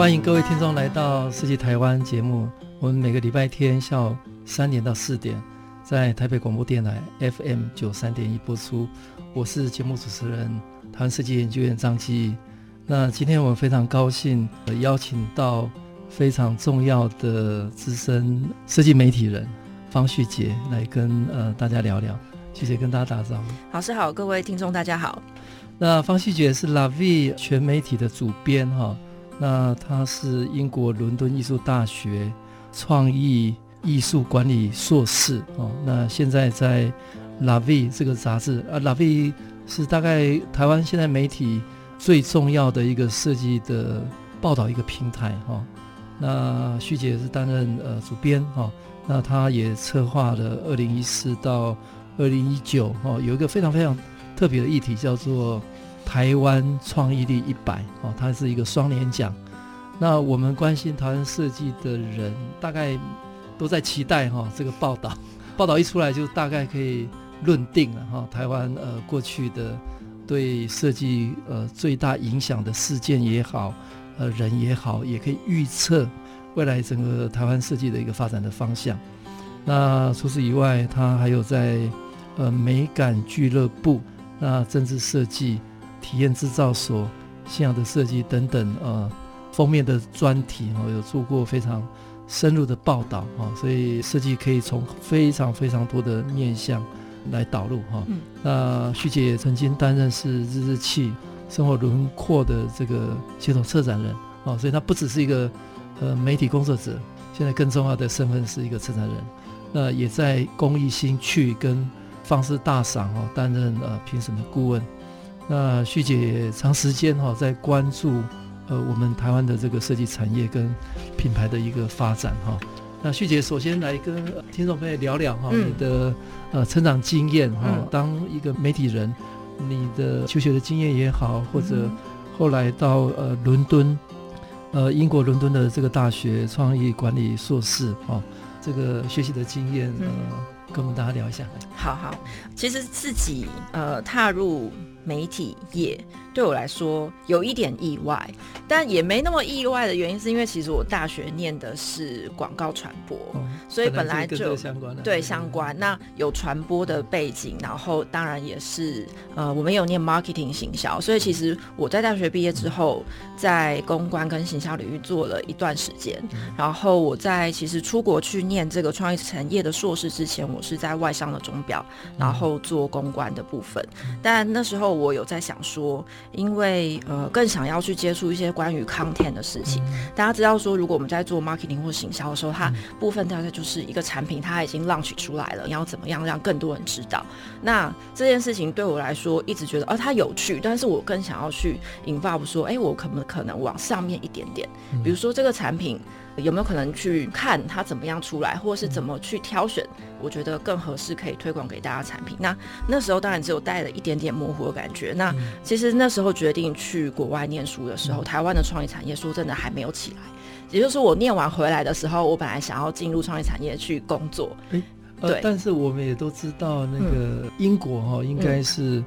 欢迎各位听众来到《设计台湾》节目。我们每个礼拜天下午三点到四点，在台北广播电台 FM 九三点一播出。我是节目主持人台湾设计研究院张基。那今天我们非常高兴邀请到非常重要的资深设计媒体人方旭杰来跟呃大家聊聊。旭杰跟大家打招呼。老师好，各位听众大家好。那方旭杰是 La Vie 全媒体的主编哈。那他是英国伦敦艺术大学创意艺术管理硕士哦。那现在在 La Vie 这个杂志啊，La Vie 是大概台湾现在媒体最重要的一个设计的报道一个平台哈。那徐杰是担任呃主编哈。那他也策划了二零一四到二零一九哈，有一个非常非常特别的议题叫做。台湾创意力一百哦，它是一个双年奖。那我们关心台湾设计的人，大概都在期待哈这个报道。报道一出来，就大概可以论定了哈。台湾呃过去的对设计呃最大影响的事件也好，呃人也好，也可以预测未来整个台湾设计的一个发展的方向。那除此以外，它还有在呃美感俱乐部，那政治设计。体验制造所、信仰的设计等等，呃，封面的专题哦，有做过非常深入的报道啊，所以设计可以从非常非常多的面向来导入哈。嗯、那徐姐也曾经担任是日日器生活轮廓的这个协同策展人哦，所以她不只是一个呃媒体工作者，现在更重要的身份是一个策展人。那也在公益新趣跟方式大赏哦担任呃评审的顾问。那旭姐也长时间哈在关注呃我们台湾的这个设计产业跟品牌的一个发展哈。那旭姐首先来跟听众朋友聊聊哈你的呃成长经验哈，当一个媒体人，你的求学的经验也好，或者后来到呃伦敦呃英国伦敦的这个大学创意管理硕士哈，这个学习的经验呃跟我们大家聊一下。好好，其实自己呃踏入。媒体业对我来说有一点意外，但也没那么意外的原因，是因为其实我大学念的是广告传播，哦、所以本来就对相关。那有传播的背景，然后当然也是呃，我们有念 marketing 行销，所以其实我在大学毕业之后，在公关跟行销领域做了一段时间。嗯、然后我在其实出国去念这个创意产业的硕士之前，我是在外商的钟表，然后做公关的部分。嗯、但那时候我有在想说，因为呃，更想要去接触一些关于 content 的事情。大家知道说，如果我们在做 marketing 或行销的时候，它部分大概就是一个产品，它已经 launch 出来了，你要怎么样让更多人知道？那这件事情对我来说，一直觉得哦，它有趣，但是我更想要去 involve 说，哎，我可不可能往上面一点点？比如说这个产品。有没有可能去看它怎么样出来，或是怎么去挑选？我觉得更合适可以推广给大家产品。那那时候当然只有带了一点点模糊的感觉。那其实那时候决定去国外念书的时候，台湾的创意产业说真的还没有起来。也就是说，我念完回来的时候，我本来想要进入创意产业去工作。欸呃、对，但是我们也都知道，那个英国哈、哦、应该是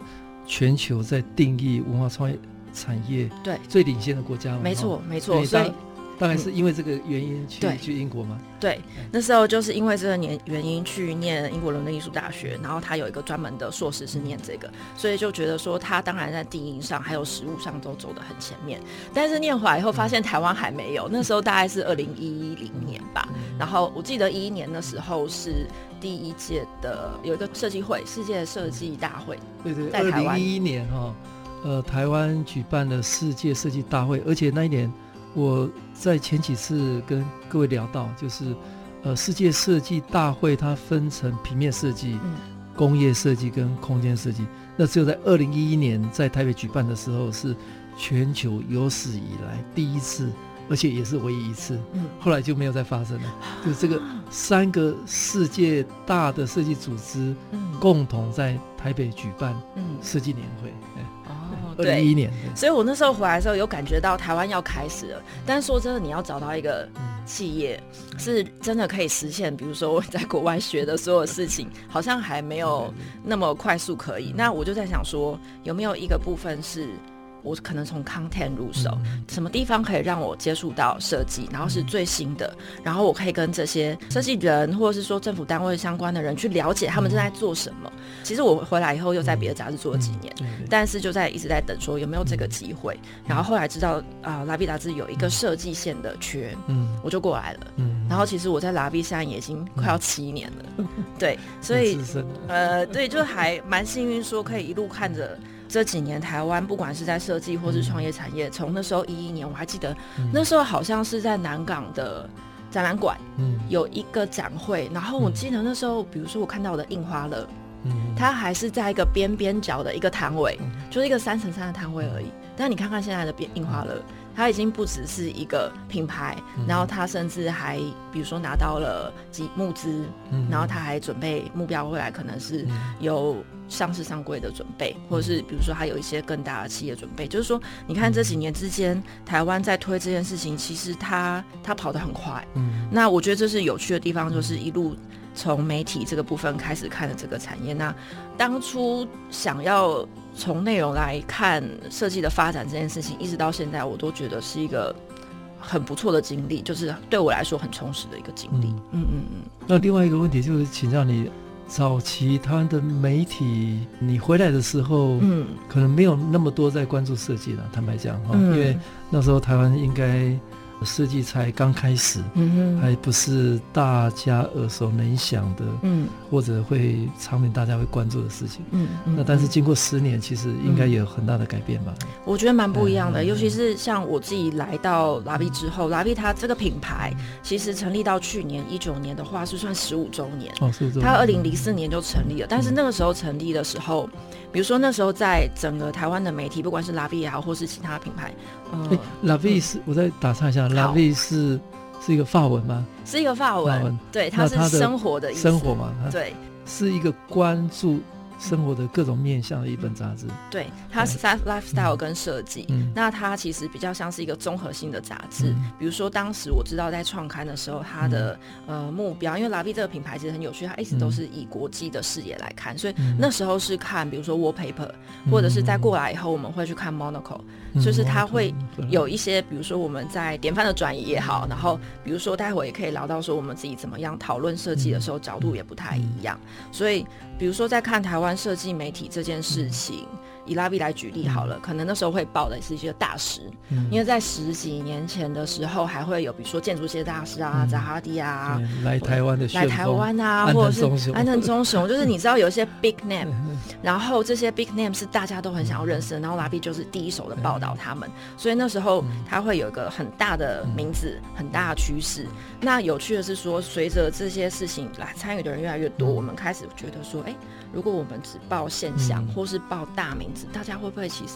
全球在定义文化创意产业对最领先的国家。没错，没错，所以。大概是因为这个原因去、嗯、去英国吗？对，那时候就是因为这个年原因去念英国伦敦艺术大学，然后他有一个专门的硕士是念这个，所以就觉得说他当然在定义上还有实物上都走得很前面。但是念回来以后发现台湾还没有，那时候大概是二零一零年吧。然后我记得一一年的时候是第一届的有一个设计会，世界设计大会。对对，在台湾一一年哈、哦，呃，台湾举办了世界设计大会，而且那一年。我在前几次跟各位聊到，就是，呃，世界设计大会它分成平面设计、嗯、工业设计跟空间设计。那只有在二零一一年在台北举办的时候，是全球有史以来第一次，而且也是唯一一次。嗯，后来就没有再发生了。就这个 三个世界大的设计组织，共同在台北举办设计年会。哦，二零一一年。所以我那时候回来的时候，有感觉到台湾要开始了。但是说真的，你要找到一个。企业是真的可以实现，比如说我在国外学的所有事情，好像还没有那么快速可以。那我就在想说，有没有一个部分是？我可能从 content 入手，什么地方可以让我接触到设计，然后是最新的，然后我可以跟这些设计人或者是说政府单位相关的人去了解他们正在做什么。其实我回来以后又在别的杂志做了几年，但是就在一直在等说有没有这个机会。然后后来知道啊，呃，拉比杂志有一个设计线的缺，嗯，我就过来了。嗯，然后其实我在拉比现在也已经快要七年了，对，所以呃，对，就还蛮幸运，说可以一路看着。这几年台湾不管是在设计或是创业产业，从、嗯、那时候一一年，我还记得、嗯、那时候好像是在南港的展览馆，嗯，有一个展会，然后我记得那时候，比如说我看到我的印花乐，嗯，它还是在一个边边角的一个摊位，嗯、就是一个三乘三的摊位而已。但你看看现在的边印花乐。它已经不只是一个品牌，然后它甚至还，比如说拿到了几募资，然后它还准备目标未来可能是有上市上柜的准备，或者是比如说还有一些更大的企业准备。就是说，你看这几年之间，台湾在推这件事情，其实它它跑得很快。嗯，那我觉得这是有趣的地方，就是一路从媒体这个部分开始看的这个产业。那当初想要。从内容来看，设计的发展这件事情，一直到现在，我都觉得是一个很不错的经历，就是对我来说很充实的一个经历。嗯嗯嗯。那另外一个问题就是，请教你，早期台湾的媒体，你回来的时候，嗯，可能没有那么多在关注设计了。坦白讲，哈、嗯，因为那时候台湾应该。设计才刚开始，嗯，还不是大家耳熟能详的，嗯，或者会场面大家会关注的事情，嗯，那但是经过十年，其实应该也有很大的改变吧？我觉得蛮不一样的，嗯，尤其是像我自己来到拉比之后，拉比它这个品牌其实成立到去年一九年的话，是算十五周年，哦，十五周年，它二零零四年就成立了，但是那个时候成立的时候。比如说那时候在整个台湾的媒体，不管是拉比也好，或是其他品牌，嗯，欸、拉比是，我再打岔一下，拉比是是一个法文吗？是一个法文，法文对，它是生活的意思，生活嘛，对，是一个关注。生活的各种面向的一本杂志，对，它是 lifestyle 跟设计，嗯，那它其实比较像是一个综合性的杂志，嗯。比如说当时我知道在创刊的时候，它的、嗯、呃目标，因为拉比这个品牌其实很有趣，它一直都是以国际的视野来看，所以那时候是看，比如说 wallpaper，或者是再过来以后我们会去看 Monocle，就是它会有一些，比如说我们在典范的转移也好，然后比如说待会也可以聊到说我们自己怎么样讨论设计的时候角度也不太一样，所以比如说在看台湾。设计媒体这件事情，以拉比来举例好了，可能那时候会报的是一些大师，因为在十几年前的时候，还会有比如说建筑系大师啊，扎哈迪啊，来台湾的来台湾啊，或者是安藤忠雄，就是你知道有一些 big name，然后这些 big name 是大家都很想要认识的，然后拉比就是第一手的报道他们，所以那时候他会有一个很大的名字，很大的趋势。那有趣的是说，随着这些事情来参与的人越来越多，我们开始觉得说，哎。如果我们只报现象，或是报大名大家会不会其实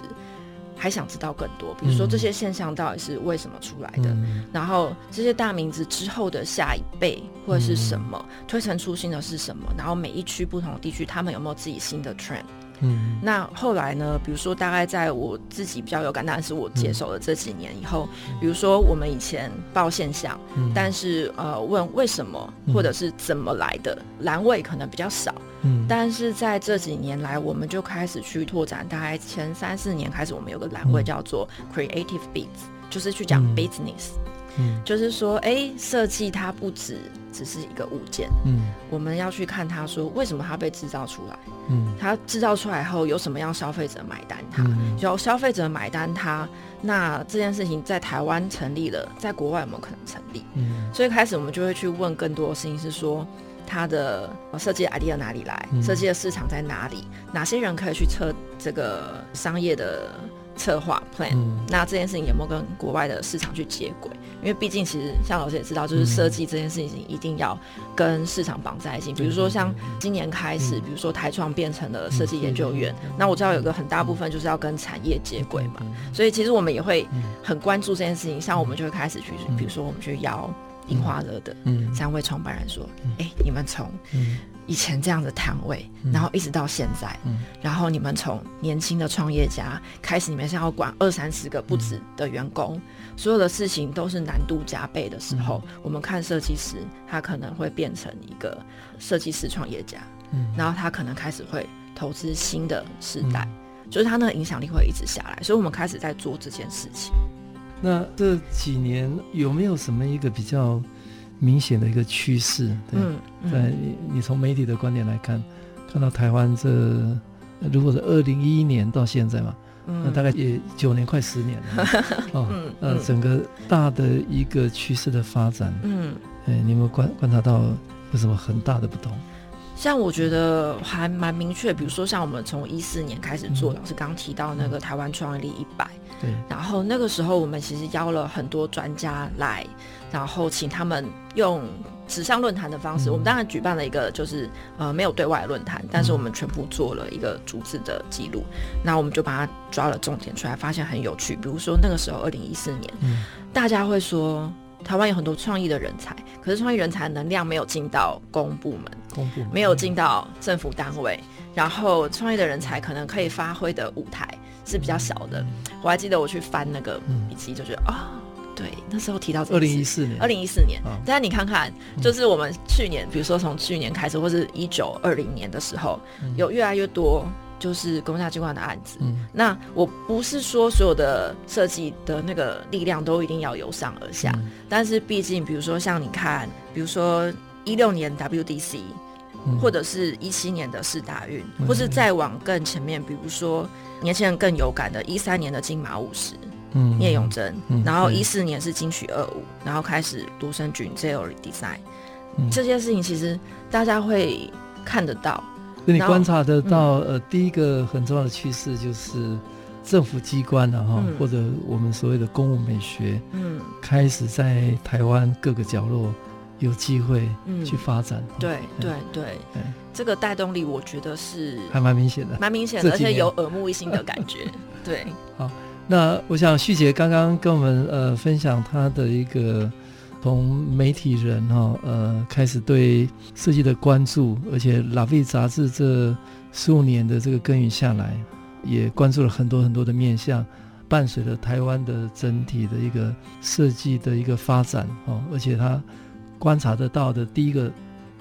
还想知道更多？比如说这些现象到底是为什么出来的？嗯，然后这些大名字之后的下一辈或者是什么？嗯，推陈出新的是什么？然后每一区不同的地区，他们有没有自己新的 trend？嗯，那后来呢？比如说，大概在我自己比较有感，但是我接手了这几年以后，嗯，比如说我们以前报现象，嗯，但是呃问为什么或者是怎么来的，栏位可能比较少，嗯，但是在这几年来，我们就开始去拓展，大概前三四年开始，我们有个栏位叫做 Creative Beats，就是去讲 business。嗯。嗯，就是说，哎，设计它不只只是一个物件，嗯，我们要去看它，说为什么它被制造出来，嗯，它制造出来后有什么样消费者买单它，嗯，有消费者买单它，那这件事情在台湾成立了，在国外有没有可能成立？嗯，所以开始我们就会去问更多的事情，是说它的设计 idea 哪里来，设计的市场在哪里，哪些人可以去测这个商业的。策划 plan，、嗯、那这件事情有没有跟国外的市场去接轨？因为毕竟其实像老师也知道，就是设计这件事情一定要跟市场绑在一起。嗯、比如说像今年开始，嗯、比如说台创变成了设计研究院，嗯、那我知道有个很大部分就是要跟产业接轨嘛，嗯、所以其实我们也会很关注这件事情。像我们就会开始去，比如说我们去邀印花乐的三位创办人说：“哎、你们从。”以前这样的摊位，然后一直到现在，嗯、然后你们从年轻的创业家开始，你们想要管二三十个不止的员工，嗯、所有的事情都是难度加倍的时候，嗯、我们看设计师，他可能会变成一个设计师创业家，嗯、然后他可能开始会投资新的时代，嗯、就是他那个影响力会一直下来，所以我们开始在做这件事情。那这几年有没有什么一个比较？明显的一个趋势，对，嗯嗯、在你从媒体的观点来看，看到台湾这如果是二零一一年到现在嘛，嗯、那大概也九年快十年了，哦，嗯、呃，整个大的一个趋势的发展，嗯，哎，你有没有观观察到有什么很大的不同？像我觉得还蛮明确，比如说像我们从一四年开始做，嗯、老师刚刚提到那个台湾创业力一百，对，然后那个时候我们其实邀了很多专家来。然后请他们用纸上论坛的方式，嗯、我们当然举办了一个就是呃没有对外论坛，但是我们全部做了一个逐字的记录。那、嗯、我们就把它抓了重点出来，发现很有趣。比如说那个时候二零一四年，嗯、大家会说台湾有很多创意的人才，可是创意人才能量没有进到公部门，公部门没有进到政府单位，嗯、然后创意的人才可能可以发挥的舞台是比较小的。嗯、我还记得我去翻那个笔记，就觉得啊。哦对，那时候提到二零一四年，二零一四年。但是你看看，就是我们去年，比如说从去年开始，或是一九二零年的时候，有越来越多就是公家机关的案子。嗯那我不是说所有的设计的那个力量都一定要由上而下，但是毕竟，比如说像你看，比如说一六年 WDC，或者是一七年的四大运，或是再往更前面，比如说年轻人更有感的，一三年的金马五十。嗯，聂永真，嗯、然后一四年是金曲二五，嗯、然后开始独生菌 Zero Design，、嗯、这些事情其实大家会看得到，那你观察得到，嗯、呃，第一个很重要的趋势就是政府机关啊，哈、嗯，或者我们所谓的公务美学，嗯，开始在台湾各个角落有机会去发展，嗯、对对对，对这个带动力我觉得是还蛮明显的，蛮明显的，而且有耳目一新的感觉，对，好。那我想旭杰刚刚跟我们呃分享他的一个从媒体人哈、哦、呃开始对设计的关注，而且《La Vie》杂志这十五年的这个耕耘下来，也关注了很多很多的面向，伴随着台湾的整体的一个设计的一个发展哦，而且他观察得到的第一个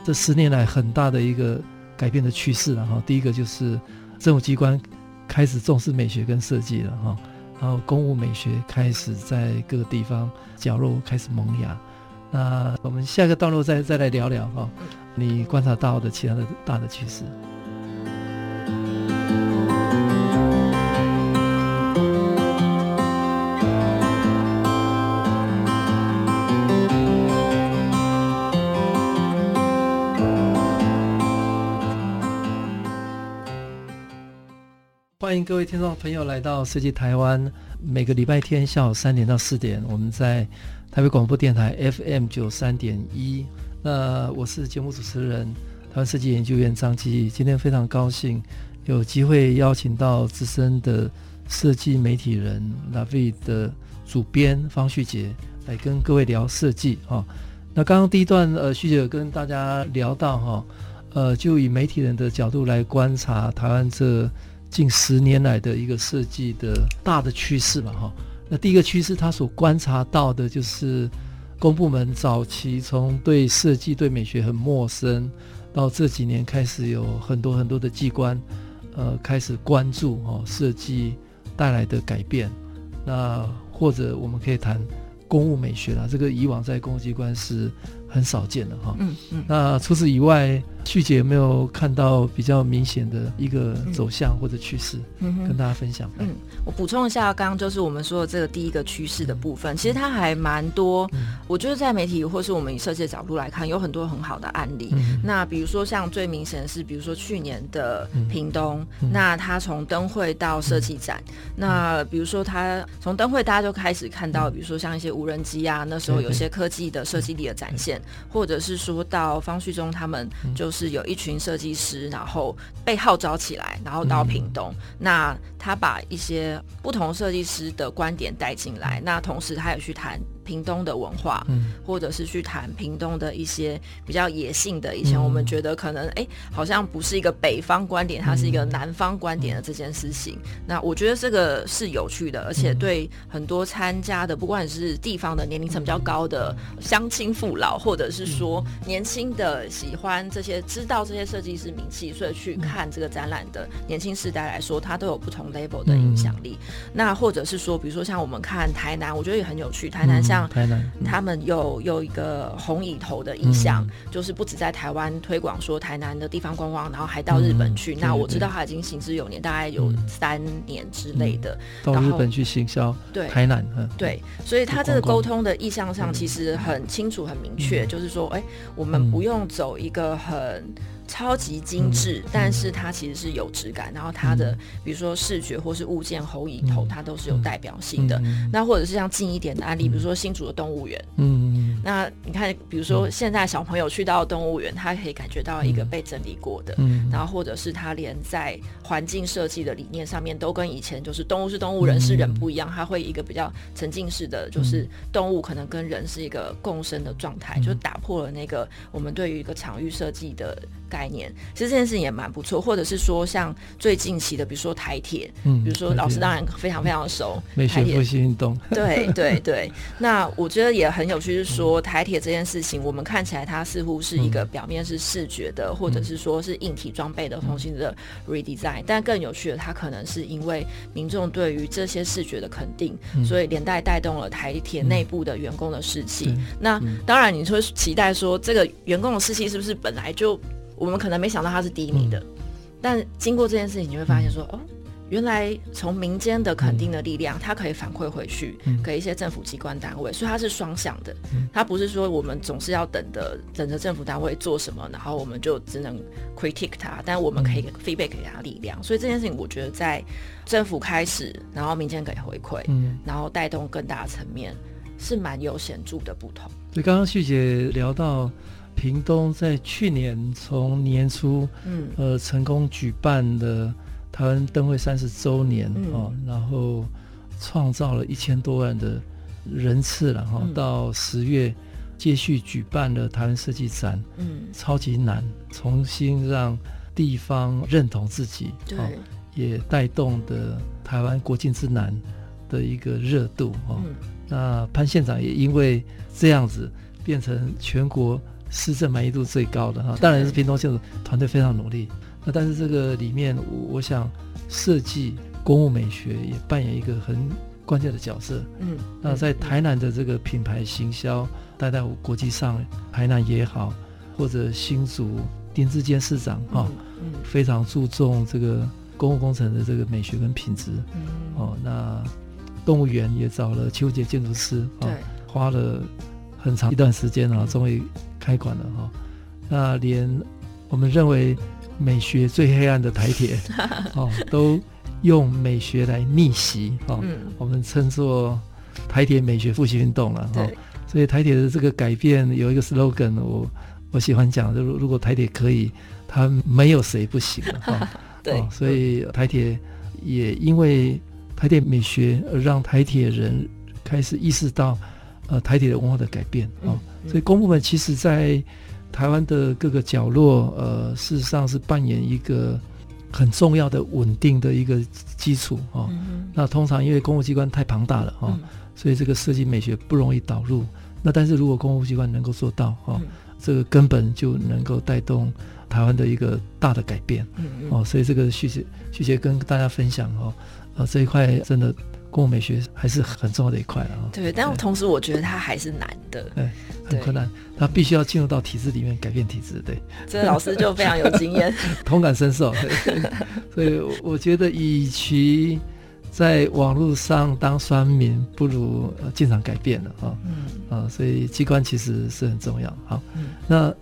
这十年来很大的一个改变的趋势了哈，第一个就是政府机关开始重视美学跟设计了哈。然后，公务美学开始在各个地方角落开始萌芽。那我们下个段落再再来聊聊哈，你观察到的其他的大的趋势。迎各位听众朋友来到设计台湾。每个礼拜天下午三点到四点，我们在台北广播电台 FM 九三点一。那我是节目主持人台湾设计研究院张基。今天非常高兴有机会邀请到资深的设计媒体人 Lavi 的主编方旭杰来跟各位聊设计哈。那刚刚第一段呃，旭杰跟大家聊到哈，呃，就以媒体人的角度来观察台湾这。近十年来的一个设计的大的趋势嘛，哈。那第一个趋势，他所观察到的就是公部门早期从对设计、对美学很陌生，到这几年开始有很多很多的机关，呃，开始关注哦设计带来的改变。那或者我们可以谈公务美学啦，这个以往在公务机关是很少见的哈。嗯嗯。那除此以外，旭姐有没有看到比较明显的一个走向或者趋势，跟大家分享？嗯，我补充一下，刚刚就是我们说的这个第一个趋势的部分，其实它还蛮多。我觉得在媒体或是我们以设计的角度来看，有很多很好的案例。那比如说像最明显的是，比如说去年的屏东，那它从灯会到设计展，那比如说它从灯会大家就开始看到，比如说像一些无人机啊，那时候有些科技的设计力的展现，或者是说到方旭中他们就是。是有一群设计师，然后被号召起来，然后到屏东。嗯、那他把一些不同设计师的观点带进来，那同时他也去谈。屏东的文化，嗯，或者是去谈屏东的一些比较野性的，以前我们觉得可能哎、欸，好像不是一个北方观点，它是一个南方观点的这件事情。那我觉得这个是有趣的，而且对很多参加的，不管是地方的年龄层比较高的乡亲父老，或者是说年轻的喜欢这些、知道这些设计师名气，所以去看这个展览的年轻世代来说，它都有不同 level 的影响力。那或者是说，比如说像我们看台南，我觉得也很有趣，台南像。台南，他们有有一个红蚁头的意向，嗯、就是不止在台湾推广说台南的地方观光，然后还到日本去。嗯、那我知道他已经行之有年，大概有三年之类的。嗯、到日本去行销，对台南，嗯、对，所以他这个沟通的意向上其实很清楚、很明确，嗯、就是说，哎、欸，我们不用走一个很。超级精致，但是它其实是有质感。然后它的，比如说视觉或是物件、喉影头，它都是有代表性的。那或者是像近一点的案例，比如说新竹的动物园。嗯，那你看，比如说现在小朋友去到动物园，他可以感觉到一个被整理过的。嗯，然后或者是他连在环境设计的理念上面，都跟以前就是动物是动物，人是人不一样。他会一个比较沉浸式的，就是动物可能跟人是一个共生的状态，就打破了那个我们对于一个场域设计的。概念其实这件事情也蛮不错，或者是说像最近期的，比如说台铁，嗯，比如说老师当然非常非常熟，美学复兴运动，对 对对。那我觉得也很有趣，是说台铁这件事情，我们看起来它似乎是一个表面是视觉的，或者是说是硬体装备的重新的 redesign，但更有趣的，它可能是因为民众对于这些视觉的肯定，所以连带带动了台铁内部的员工的士气。那当然，你说期待说这个员工的士气是不是本来就？我们可能没想到它是低迷的，嗯、但经过这件事情，你会发现说，哦，原来从民间的肯定的力量，它可以反馈回去给一些政府机关单位，所以它是双向的。它不是说我们总是要等的，等着政府单位做什么，然后我们就只能 critique 它，但我们可以 feedback 给它力量。所以这件事情，我觉得在政府开始，然后民间给回馈，然后带动更大的层面，是蛮有显著的不同。所以刚刚旭姐聊到。屏东在去年从年初，嗯，呃，成功举办的台湾灯会三十周年，嗯、哦，然后创造了一千多万的人次，然后到十月接续举办了台湾设计展，嗯，超级难，重新让地方认同自己，对、哦，也带动的台湾国境之南的一个热度，哦，嗯、那潘县长也因为这样子变成全国。施政满意度最高的哈，当然是屏东县的团队非常努力。那但是这个里面，我想设计、公务美学也扮演一个很关键的角色。嗯，那在台南的这个品牌行销，带到国际上，台南也好，或者新竹丁志坚市长哈，非常注重这个公务工程的这个美学跟品质。嗯，哦，那动物园也找了邱杰建筑师，对，花了很长一段时间啊，终于。开馆了哈，那连我们认为美学最黑暗的台铁 哦，都用美学来逆袭哦。嗯、我们称作台铁美学复兴运动了哈。对所以台铁的这个改变有一个 slogan，我我喜欢讲，就如果台铁可以，它没有谁不行了哈。对、哦，所以台铁也因为台铁美学而让台铁人开始意识到呃台铁的文化的改变啊。哦所以公部门其实，在台湾的各个角落，呃，事实上是扮演一个很重要的稳定的一个基础哦。嗯、那通常因为公务机关太庞大了哦，嗯、所以这个设计美学不容易导入。那但是如果公务机关能够做到哦，嗯、这个根本就能够带动台湾的一个大的改变。哦，所以这个旭姐旭姐跟大家分享哦，呃，这一块真的。公共美学还是很重要的一块了啊。对，但同时我觉得它还是难的，对，很困难，它必须要进入到体制里面改变体制。对，这个老师就非常有经验，同感深受。所以我觉得，与其在网络上当酸民，不如进场改变了啊。嗯啊，所以机关其实是很重要。好，嗯、那。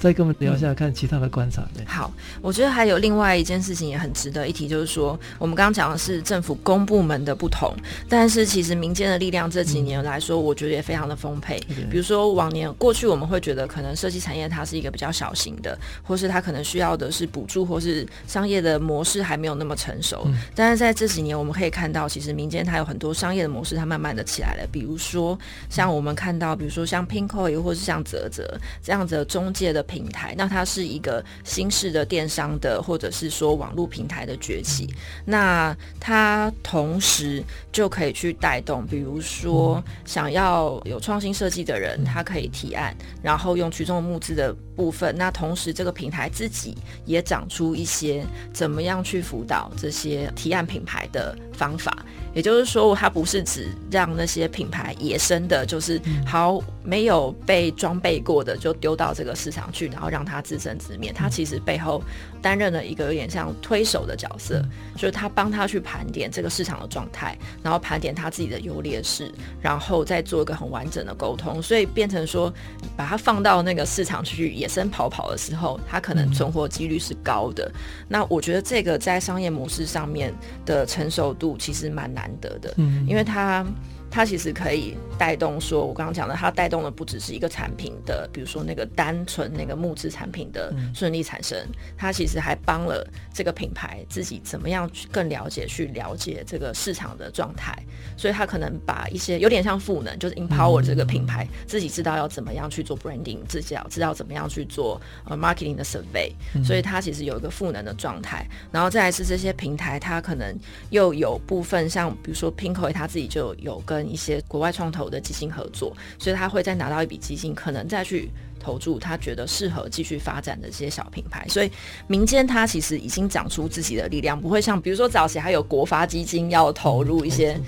再跟我们聊一下，看其他的观察。对，好，我觉得还有另外一件事情也很值得一提，就是说，我们刚刚讲的是政府公部门的不同，但是其实民间的力量这几年来说，我觉得也非常的丰沛。嗯、比如说往年过去，我们会觉得可能设计产业它是一个比较小型的，或是它可能需要的是补助，或是商业的模式还没有那么成熟。嗯、但是在这几年，我们可以看到，其实民间它有很多商业的模式，它慢慢的起来了。比如说，像我们看到，比如说像 Pinkoi 或是像泽泽这样子的中介的。平台，那它是一个新式的电商的，或者是说网络平台的崛起。那它同时就可以去带动，比如说想要有创新设计的人，他可以提案，然后用群众募资的部分。那同时这个平台自己也长出一些怎么样去辅导这些提案品牌的方法。也就是说，它不是只让那些品牌野生的，就是好没有被装备过的，就丢到这个市场去，然后让它自生自灭。它其实背后担任了一个有点像推手的角色，就是他帮他去盘点这个市场的状态，然后盘点他自己的优劣势，然后再做一个很完整的沟通。所以变成说，把它放到那个市场去野生跑跑的时候，它可能存活几率是高的。那我觉得这个在商业模式上面的成熟度其实蛮难。难得的，嗯，因为他。它其实可以带动，说我刚刚讲的，它带动的不只是一个产品的，比如说那个单纯那个木质产品的顺利产生，它其实还帮了这个品牌自己怎么样去更了解、去了解这个市场的状态，所以它可能把一些有点像赋能，就是 empower 这个品牌自己知道要怎么样去做 branding，自己要知道怎么样去做呃 marketing 的 survey，所以它其实有一个赋能的状态，然后再来是这些平台，它可能又有部分像比如说 Pinkoi，它自己就有跟跟一些国外创投的基金合作，所以他会再拿到一笔基金，可能再去。投注他觉得适合继续发展的这些小品牌，所以民间它其实已经长出自己的力量，不会像比如说早期还有国发基金要投入一些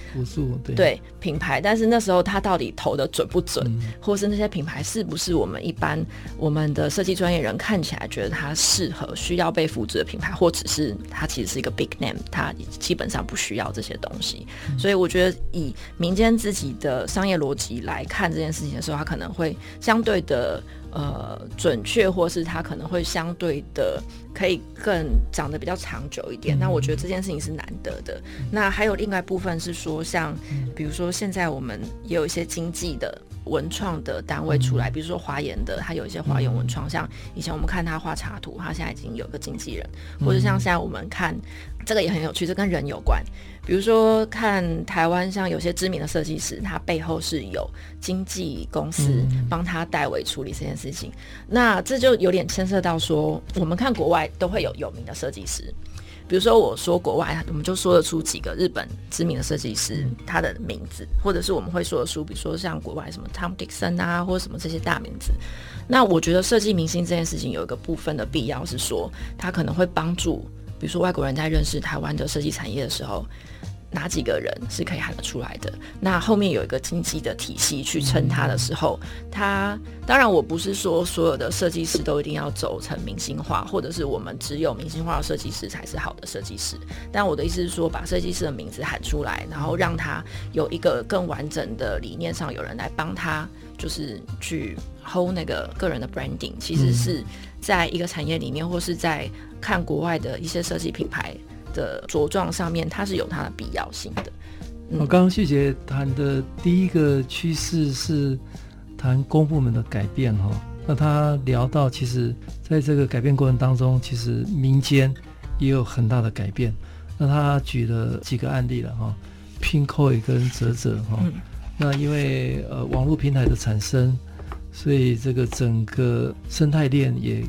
对品牌，但是那时候他到底投的准不准，嗯、或是那些品牌是不是我们一般我们的设计专业人看起来觉得它适合需要被扶植的品牌，或者是它其实是一个 big name，它基本上不需要这些东西。嗯、所以我觉得以民间自己的商业逻辑来看这件事情的时候，它可能会相对的。呃，准确，或是它可能会相对的可以更长得比较长久一点。嗯、那我觉得这件事情是难得的。嗯、那还有另外一部分是说，像比如说现在我们也有一些经济的文创的单位出来，嗯、比如说华研的，它有一些华研文创，嗯、像以前我们看他画插图，他现在已经有个经纪人，嗯、或者像现在我们看这个也很有趣，这跟人有关。比如说，看台湾像有些知名的设计师，他背后是有经纪公司帮他代为处理这件事情。嗯、那这就有点牵涉到说，我们看国外都会有有名的设计师。比如说，我说国外，我们就说得出几个日本知名的设计师他的名字，或者是我们会说的出，比如说像国外什么 Tom Dixon 啊，或者什么这些大名字。那我觉得设计明星这件事情有一个部分的必要是说，他可能会帮助，比如说外国人在认识台湾的设计产业的时候。哪几个人是可以喊得出来的？那后面有一个经济的体系去撑他的时候，他当然我不是说所有的设计师都一定要走成明星化，或者是我们只有明星化的设计师才是好的设计师。但我的意思是说，把设计师的名字喊出来，然后让他有一个更完整的理念上有人来帮他，就是去 hold 那个个人的 branding，其实是在一个产业里面，或是在看国外的一些设计品牌。的茁壮上面，它是有它的必要性的。我刚刚谢谢谈的第一个趋势是谈公部门的改变哈，那他聊到其实在这个改变过程当中，其实民间也有很大的改变。那他举了几个案例了哈，Pinkoi 跟泽泽哈，嗯、那因为呃网络平台的产生，所以这个整个生态链也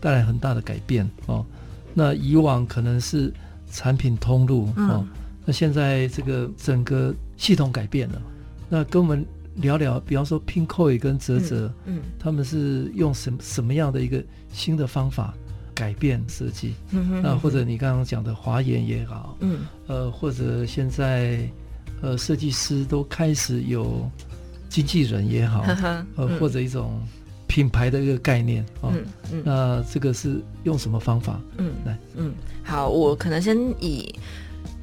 带来很大的改变哦。那以往可能是产品通路、嗯、哦，那现在这个整个系统改变了。那跟我们聊聊，比方说 Pinkoi 跟泽泽，嗯，嗯他们是用什么什么样的一个新的方法改变设计？嗯哼，那或者你刚刚讲的华研也好，嗯，呃，或者现在呃设计师都开始有经纪人也好，呃、嗯、或者一种品牌的一个概念哦。嗯嗯。那这个是用什么方法？嗯，来，嗯，好，我可能先以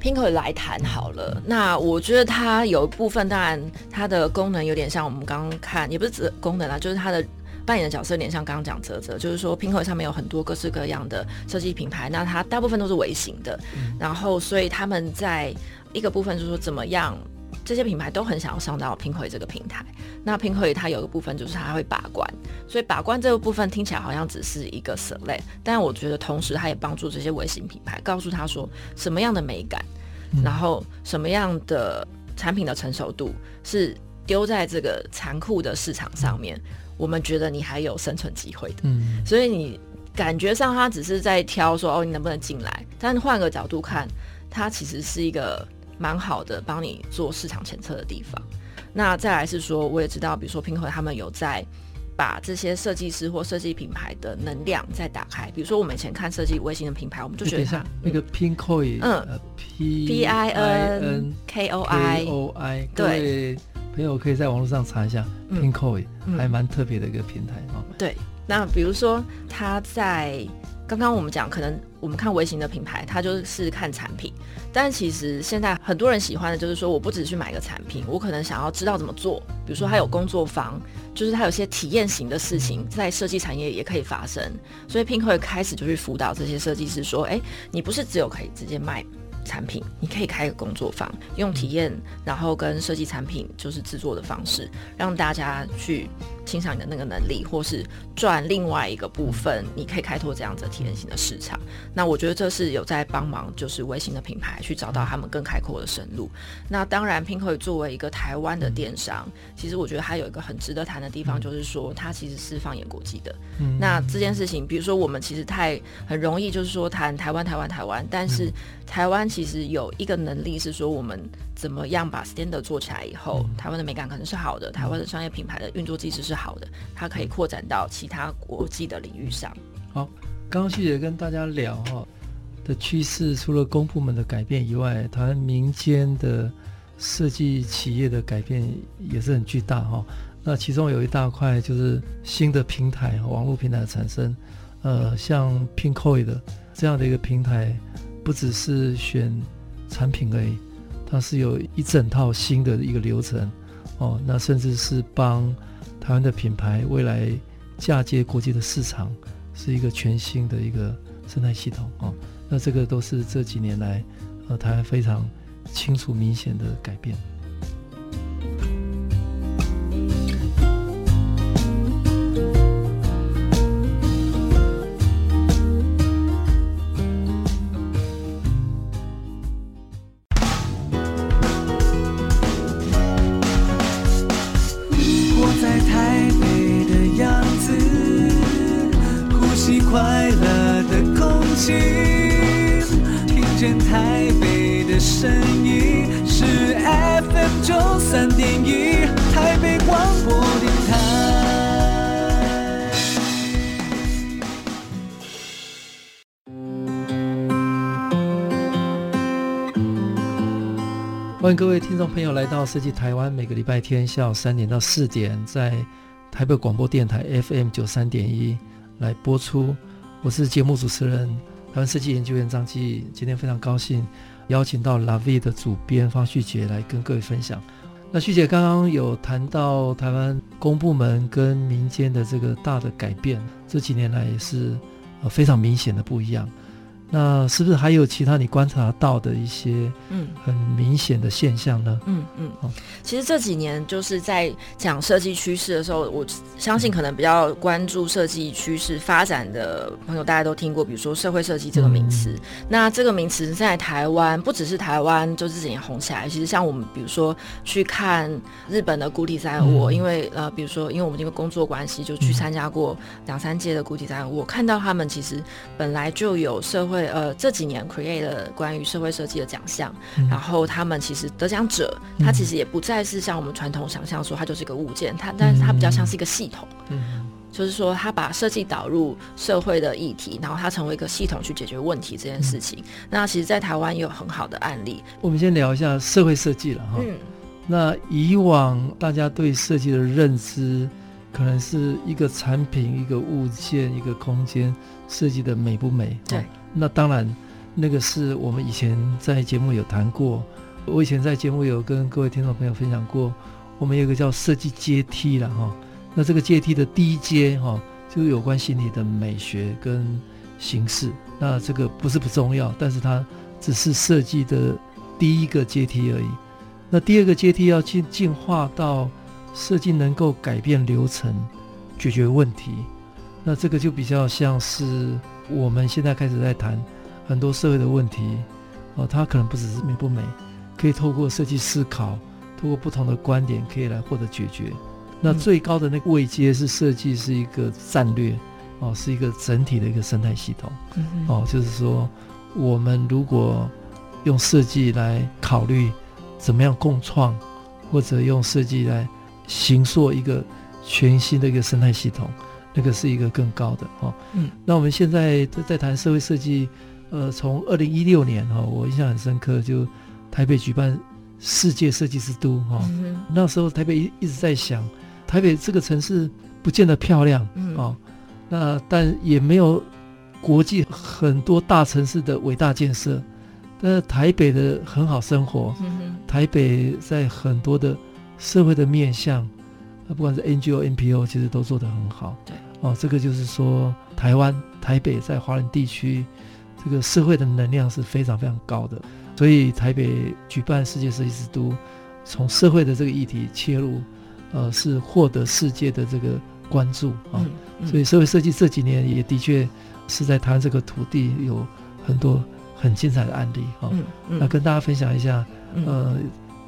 Pinkoi 来谈好了。嗯、那我觉得它有一部分，当然它的功能有点像我们刚刚看，也不是指功能啊，就是它的。扮演的角色有点像刚刚讲泽泽，就是说 Pinkoi 上面有很多各式各样的设计品牌，那它大部分都是微型的，嗯、然后所以他们在一个部分就是说怎么样，这些品牌都很想要上到 Pinkoi 这个平台。那 Pinkoi 它有一个部分就是它会把关，所以把关这个部分听起来好像只是一个 select，但我觉得同时它也帮助这些微型品牌，告诉他说什么样的美感，嗯、然后什么样的产品的成熟度是丢在这个残酷的市场上面。嗯我们觉得你还有生存机会的，嗯，所以你感觉上他只是在挑说哦，你能不能进来？但换个角度看，它其实是一个蛮好的帮你做市场前测的地方。那再来是说，我也知道，比如说 Pinkoi 他们有在把这些设计师或设计品牌的能量再打开。比如说我们以前看设计微型的品牌，我们就觉得、嗯、那个 Pinkoi，嗯，P I N K O I O I，对。朋友可以在网络上查一下 Pinkoi、嗯、还蛮特别的一个平台啊。嗯、对，那比如说他在刚刚我们讲，可能我们看微型的品牌，它就是看产品，但其实现在很多人喜欢的就是说，我不只去买个产品，我可能想要知道怎么做。比如说他有工作坊，就是他有些体验型的事情在设计产业也可以发生，所以 Pinkoi 开始就去辅导这些设计师说，哎，你不是只有可以直接卖。产品，你可以开个工作坊，用体验，然后跟设计产品就是制作的方式，让大家去欣赏你的那个能力，或是赚另外一个部分，你可以开拓这样子的体验型的市场。那我觉得这是有在帮忙，就是微型的品牌去找到他们更开阔的生路。那当然，Pinkoi 作为一个台湾的电商，其实我觉得它有一个很值得谈的地方，就是说它其实是放眼国际的。那这件事情，比如说我们其实太很容易就是说谈台湾、台湾、台湾，但是台湾其实有一个能力是说我们。怎么样把 standard 做起来以后，台湾的美感可能是好的，台湾的商业品牌的运作机制是好的，它可以扩展到其他国际的领域上。好，刚刚旭姐跟大家聊哈的趋势，除了公部门的改变以外，台湾民间的设计企业的改变也是很巨大哈。那其中有一大块就是新的平台，网络平台的产生。呃，像 Pinkoi 的这样的一个平台，不只是选产品而已。它是有一整套新的一个流程，哦，那甚至是帮台湾的品牌未来嫁接国际的市场，是一个全新的一个生态系统，哦，那这个都是这几年来，呃，台湾非常清楚明显的改变。各位听众朋友来到设计台湾，每个礼拜天下午三点到四点，在台北广播电台 FM 九三点一来播出。我是节目主持人台湾设计研究院张继，今天非常高兴邀请到 La Vie 的主编方旭杰来跟各位分享。那旭杰刚刚有谈到台湾公部门跟民间的这个大的改变，这几年来也是呃非常明显的不一样。那是不是还有其他你观察到的一些嗯很明显的现象呢？嗯嗯，其实这几年就是在讲设计趋势的时候，我相信可能比较关注设计趋势发展的朋友，大家都听过，比如说社会设计这个名词。嗯、那这个名词在台湾不只是台湾，就这几年红起来。其实像我们比如说去看日本的 Good Design Award，因为呃，比如说因为我们因为工作关系，就去参加过两三届的古体赛我看到他们其实本来就有社会。呃，这几年 create 了关于社会设计的奖项，嗯、然后他们其实得奖者，嗯、他其实也不再是像我们传统想象说它就是一个物件，它但是它比较像是一个系统。嗯，就是说他把设计导入社会的议题，然后它成为一个系统去解决问题这件事情。嗯、那其实，在台湾也有很好的案例。我们先聊一下社会设计了哈。嗯。那以往大家对设计的认知，可能是一个产品、一个物件、一个空间设计的美不美？对。那当然，那个是我们以前在节目有谈过。我以前在节目有跟各位听众朋友分享过，我们有一个叫设计阶梯了哈。那这个阶梯的第一阶哈，就有关心理的美学跟形式。那这个不是不重要，但是它只是设计的第一个阶梯而已。那第二个阶梯要进进化到设计能够改变流程、解决问题。那这个就比较像是我们现在开始在谈很多社会的问题哦，它可能不只是美不美，可以透过设计思考，透过不同的观点，可以来获得解决。那最高的那个位阶是设计是一个战略哦，是一个整体的一个生态系统。哦，就是说我们如果用设计来考虑怎么样共创，或者用设计来形塑一个全新的一个生态系统，那个是一个更高的哦。嗯，那我们现在在谈社会设计，呃，从二零一六年哈，我印象很深刻，就台北举办世界设计之都哈，那时候台北一一直在想。台北这个城市不见得漂亮，嗯、哦，那但也没有国际很多大城市的伟大建设，但是台北的很好生活，嗯、台北在很多的社会的面向，不管是 NGO、NPO，其实都做得很好，对，哦，这个就是说台湾台北在华人地区这个社会的能量是非常非常高的，所以台北举办世界设计之都，从社会的这个议题切入。呃，是获得世界的这个关注。啊，嗯嗯、所以社会设计这几年也的确是在台湾这个土地有很多很精彩的案例。啊。嗯嗯、那跟大家分享一下，呃，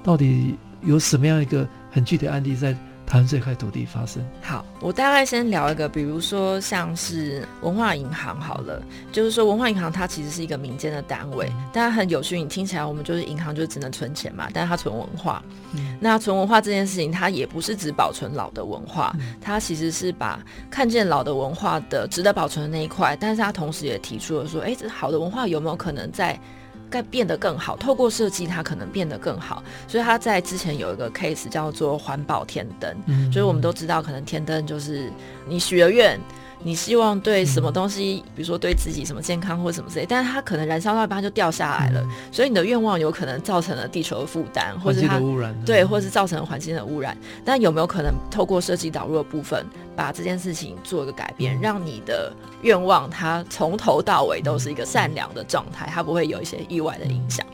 到底有什么样一个很具体的案例在台湾这块土地发生。好，我大概先聊一个，比如说像是文化银行好了，就是说文化银行它其实是一个民间的单位，嗯、但它很有趣。你听起来我们就是银行就只能存钱嘛，但是它存文化。嗯、那存文化这件事情，它也不是只保存老的文化，嗯、它其实是把看见老的文化的值得保存的那一块，但是它同时也提出了说，哎，这好的文化有没有可能在该变得更好，透过设计，它可能变得更好。所以他在之前有一个 case 叫做环保天灯，嗯，所以我们都知道，可能天灯就是你许了愿。你希望对什么东西，比如说对自己什么健康或什么之类，但是它可能燃烧到一半就掉下来了，嗯、所以你的愿望有可能造成了地球的负担，或者它污染，对，或者是造成了环境的污染。但有没有可能透过设计导入的部分，把这件事情做一个改变，嗯、让你的愿望它从头到尾都是一个善良的状态，它不会有一些意外的影响。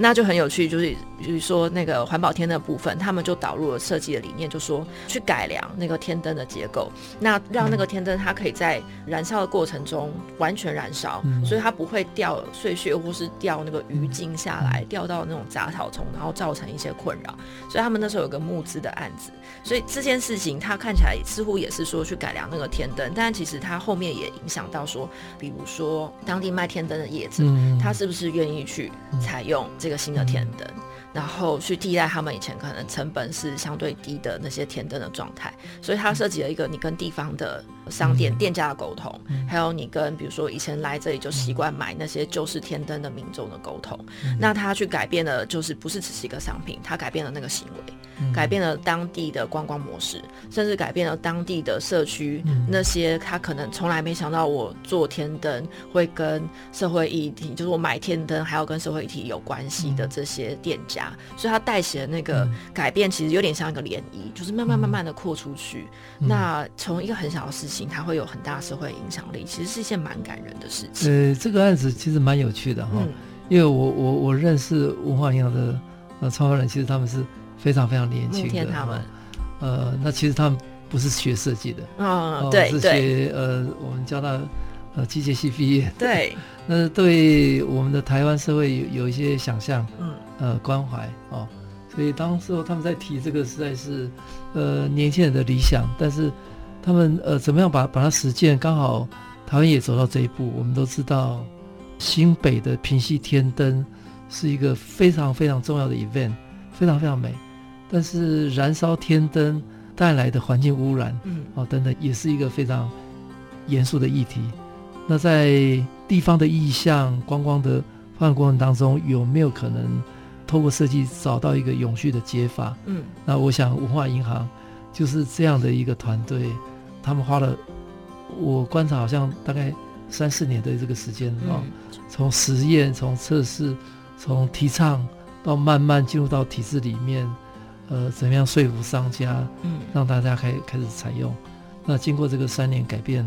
那就很有趣，就是比如说那个环保天灯的部分，他们就导入了设计的理念，就说去改良那个天灯的结构，那让那个天灯它可以在燃烧的过程中完全燃烧，嗯、所以它不会掉碎屑或是掉那个余烬下来，掉到那种杂草丛，然后造成一些困扰。所以他们那时候有个募资的案子，所以这件事情它看起来似乎也是说去改良那个天灯，但其实它后面也影响到说，比如说当地卖天灯的业者，他是不是愿意去采用这个。这个新的天灯，然后去替代他们以前可能成本是相对低的那些天灯的状态，所以它设计了一个你跟地方的商店店家的沟通，还有你跟比如说以前来这里就习惯买那些旧式天灯的民众的沟通，那他去改变的，就是不是只是一个商品，他改变了那个行为。改变了当地的观光模式，甚至改变了当地的社区。嗯、那些他可能从来没想到，我做天灯会跟社会议题，就是我买天灯还要跟社会议题有关系的这些店家，嗯、所以他带起的那个改变，其实有点像一个涟漪，就是慢慢慢慢的扩出去。嗯、那从一个很小的事情，它会有很大的社会影响力，其实是一件蛮感人的事情。呃，这个案子其实蛮有趣的哈，嗯、因为我我我认识文化银行的呃创办人，其实他们是。非常非常年轻的他们，呃，那其实他们不是学设计的，嗯，对，是学呃，我们叫他呃机械系毕业，对，那对我们的台湾社会有有一些想象，嗯，呃，关怀哦，所以当时候他们在提这个实在是呃年轻人的理想，但是他们呃怎么样把把它实践，刚好台湾也走到这一步，我们都知道新北的平西天灯是一个非常非常重要的 event，非常非常美。但是燃烧天灯带来的环境污染，嗯，哦等等，也是一个非常严肃的议题。那在地方的意向、观光的发展过程当中，有没有可能透过设计找到一个永续的解法？嗯，那我想文化银行就是这样的一个团队，他们花了我观察好像大概三四年的这个时间啊，哦，从实验、从测试、从提倡到慢慢进入到体制里面，呃，怎么样说服商家，嗯，让大家开开始采用。那经过这个三年改变，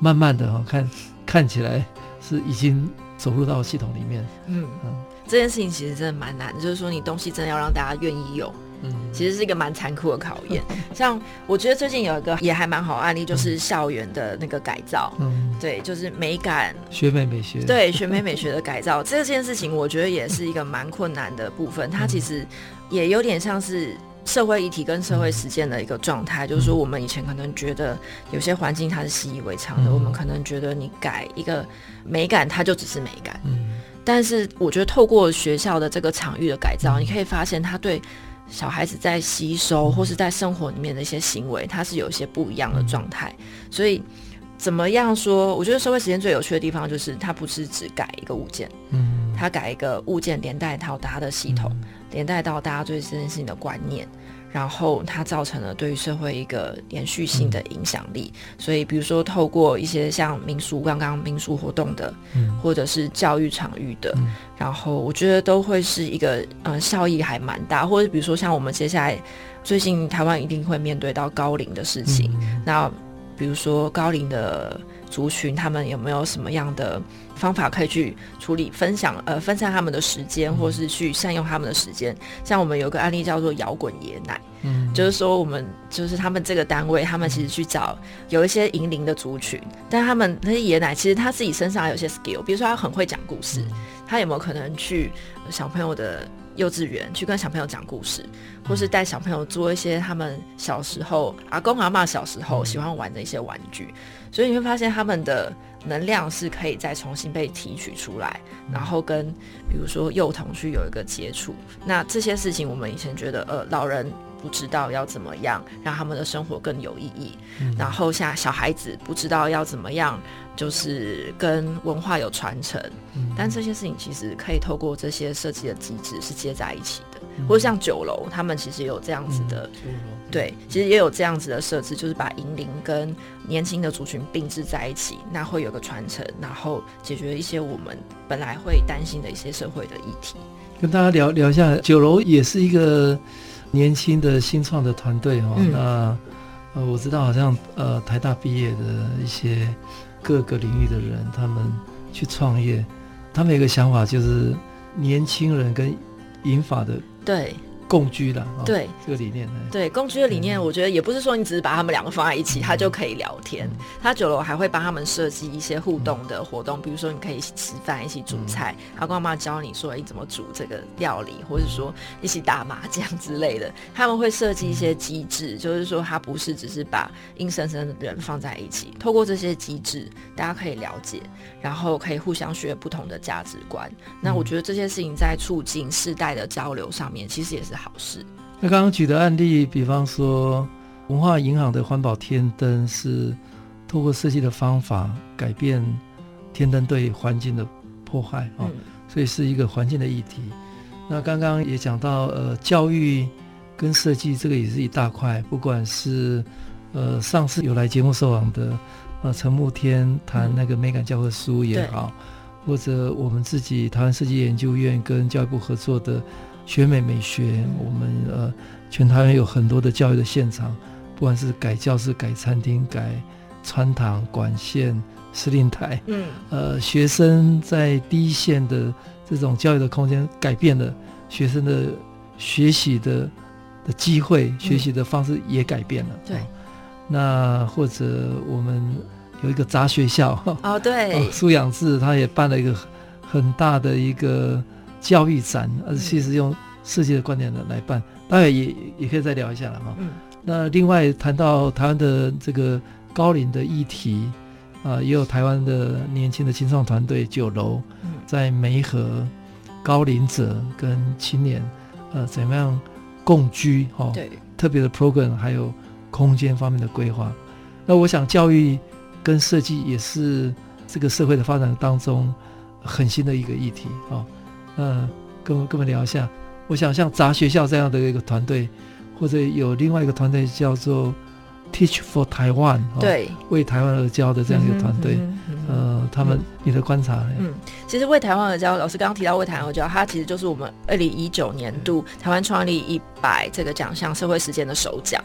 慢慢的哈，看。看起来是已经走入到系统里面。嗯嗯，这件事情其实真的蛮难，就是说你东西真的要让大家愿意用，嗯，其实是一个蛮残酷的考验。像我觉得最近有一个也还蛮好案例，就是校园的那个改造，嗯，对，就是美感。学美美学，对学美美学的改造。这件事情，我觉得也是一个蛮困难的部分。它其实也有点像是。社会议题跟社会实践的一个状态，嗯、就是说，我们以前可能觉得有些环境它是习以为常的，嗯、我们可能觉得你改一个美感，它就只是美感。嗯，但是我觉得透过学校的这个场域的改造，嗯、你可以发现，它对小孩子在吸收或是在生活里面的一些行为，它是有一些不一样的状态。嗯、所以，怎么样说？我觉得社会实践最有趣的地方，就是它不是只改一个物件，嗯，它改一个物件连带到大家的系统。嗯连带到大家对这件事情的观念，然后它造成了对于社会一个连续性的影响力。嗯、所以，比如说透过一些像民俗刚刚民俗活动的，嗯、或者是教育场域的，嗯、然后我觉得都会是一个嗯效益还蛮大。或者比如说像我们接下来最近台湾一定会面对到高龄的事情，嗯、那比如说高龄的族群，他们有没有什么样的？方法可以去处理、分享、呃，分散他们的时间，或是去善用他们的时间。像我们有个案例叫做“摇滚爷奶”，嗯，就是说我们就是他们这个单位，他们其实去找有一些银龄的族群，但他们那些爷奶其实他自己身上还有些 skill，比如说他很会讲故事，他有没有可能去小朋友的幼稚园去跟小朋友讲故事，或是带小朋友做一些他们小时候阿公阿妈小时候喜欢玩的一些玩具？所以你会发现他们的。能量是可以再重新被提取出来，然后跟比如说幼童去有一个接触。那这些事情，我们以前觉得，呃，老人不知道要怎么样让他们的生活更有意义，嗯、然后像小孩子不知道要怎么样，就是跟文化有传承。嗯、但这些事情其实可以透过这些设计的机制是接在一起的，嗯、或者像酒楼，他们其实有这样子的。嗯对，其实也有这样子的设置，就是把银龄跟年轻的族群并置在一起，那会有个传承，然后解决一些我们本来会担心的一些社会的议题。跟大家聊聊一下，酒楼也是一个年轻的新创的团队哈。嗯、那呃，我知道好像呃台大毕业的一些各个领域的人，他们去创业，他们有一个想法就是年轻人跟银发的对。共居的，哦、对这个理念，对共居的理念，我觉得也不是说你只是把他们两个放在一起，嗯、他就可以聊天。他久了，我还会帮他们设计一些互动的活动，嗯、比如说你可以一起吃饭，一起煮菜，他跟妈妈教你说你怎么煮这个料理，或者说一起打麻将之类的。他们会设计一些机制，嗯、就是说他不是只是把硬生生的人放在一起，透过这些机制，大家可以了解，然后可以互相学不同的价值观。嗯、那我觉得这些事情在促进世代的交流上面，其实也是。好事。那刚刚举的案例，比方说文化银行的环保天灯，是透过设计的方法改变天灯对环境的破坏啊，嗯、所以是一个环境的议题。那刚刚也讲到，呃，教育跟设计这个也是一大块。不管是呃上次有来节目受访的呃陈慕天谈那个美感教科书也好，嗯、或者我们自己台湾设计研究院跟教育部合作的。学美美学，我们呃，全台湾有很多的教育的现场，不管是改教室、改餐厅、改穿堂、管线、司令台，嗯，呃，学生在第一线的这种教育的空间，改变了学生的学习的的机会，学习的方式也改变了。嗯、对、哦，那或者我们有一个杂学校，哦，对，苏仰志他也办了一个很大的一个。教育展，而其实用设计的观点呢来办，当然也也可以再聊一下了哈。嗯。那另外谈到台湾的这个高龄的议题，啊、呃，也有台湾的年轻的青创团队九楼，在媒合高龄者跟青年，呃，怎么样共居哈？对。特别的 program 还有空间方面的规划。那我想教育跟设计也是这个社会的发展当中很新的一个议题啊。嗯，跟我跟我们聊一下。我想像杂学校这样的一个团队，或者有另外一个团队叫做 Teach for Taiwan，对，为台湾而教的这样一个团队。嗯嗯嗯嗯呃，他们、嗯、你的观察，嗯，其实为台湾而教，老师刚刚提到为台湾而教，它其实就是我们二零一九年度台湾创立一百这个奖项社会实践的首奖。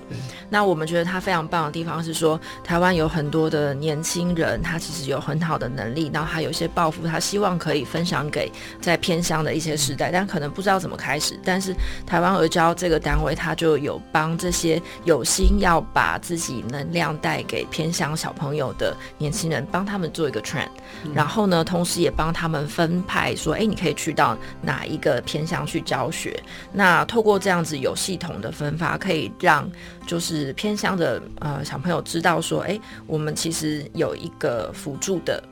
那我们觉得它非常棒的地方是说，台湾有很多的年轻人，他其实有很好的能力，然后他有一些抱负，他希望可以分享给在偏乡的一些时代，但可能不知道怎么开始。但是台湾而教这个单位，他就有帮这些有心要把自己能量带给偏乡小朋友的年轻人，帮他们做一。个 trend，然后后呢，同时也帮他们分派说，哎，你可以去到哪一个偏乡去教学。那透过这样子有系统的分发，可以让就是偏乡的呃小朋友知道说，哎，我们其实有一个辅助的，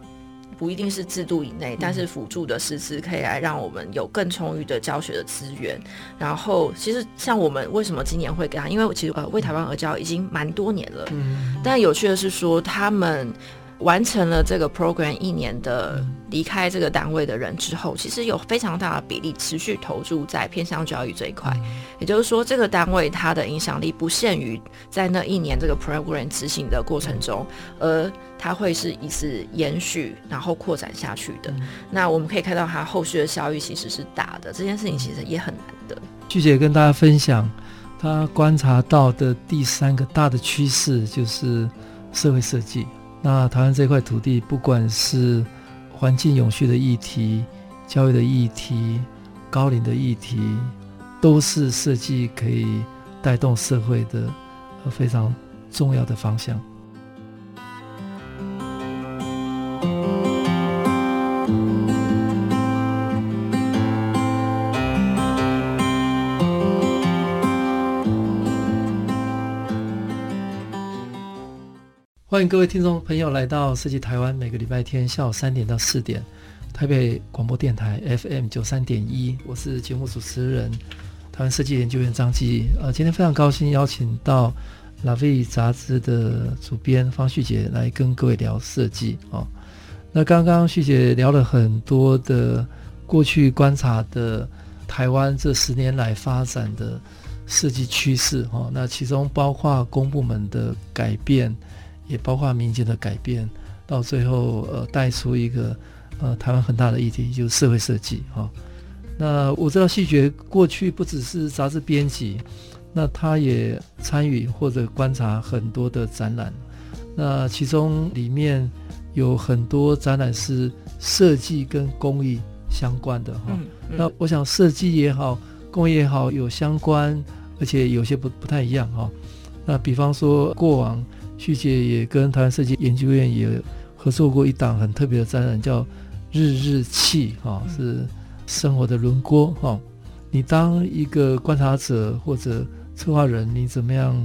不一定是制度以内，但是辅助的师资可以来让我们有更充裕的教学的资源。然后，其实像我们为什么今年会给他，因为其实呃为台湾而教已经蛮多年了，嗯，但有趣的是说他们。完成了这个 program 一年的离开这个单位的人之后，其实有非常大的比例持续投注在偏向教育这一块。也就是说，这个单位它的影响力不限于在那一年这个 program 执行的过程中，而它会是一次延续，然后扩展下去的。那我们可以看到，它后续的效益其实是大的。这件事情其实也很难得。曲姐跟大家分享，她观察到的第三个大的趋势就是社会设计。那台湾这块土地，不管是环境永续的议题、教育的议题、高龄的议题，都是设计可以带动社会的非常重要的方向。欢迎各位听众朋友来到设计台湾，每个礼拜天下午三点到四点，台北广播电台 FM 九三点一，我是节目主持人台湾设计研究员张继。呃，今天非常高兴邀请到《La Vie》杂志的主编方旭杰来跟各位聊设计哦。那刚刚旭姐聊了很多的过去观察的台湾这十年来发展的设计趋势哦，那其中包括公部门的改变。也包括民间的改变，到最后呃带出一个呃台湾很大的议题，就是社会设计哈、哦。那我知道戏剧过去不只是杂志编辑，那他也参与或者观察很多的展览，那其中里面有很多展览是设计跟工艺相关的哈、哦嗯嗯。那我想设计也好，工艺也好，有相关，而且有些不不太一样哈、哦。那比方说过往。旭姐也跟台湾设计研究院也合作过一档很特别的展览，叫《日日气》哈，是生活的轮廓哈。你当一个观察者或者策划人，你怎么样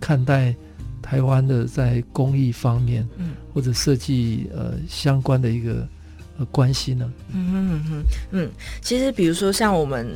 看待台湾的在工艺方面，或者设计呃相关的一个呃关系呢？嗯嗯嗯嗯嗯，其实比如说像我们。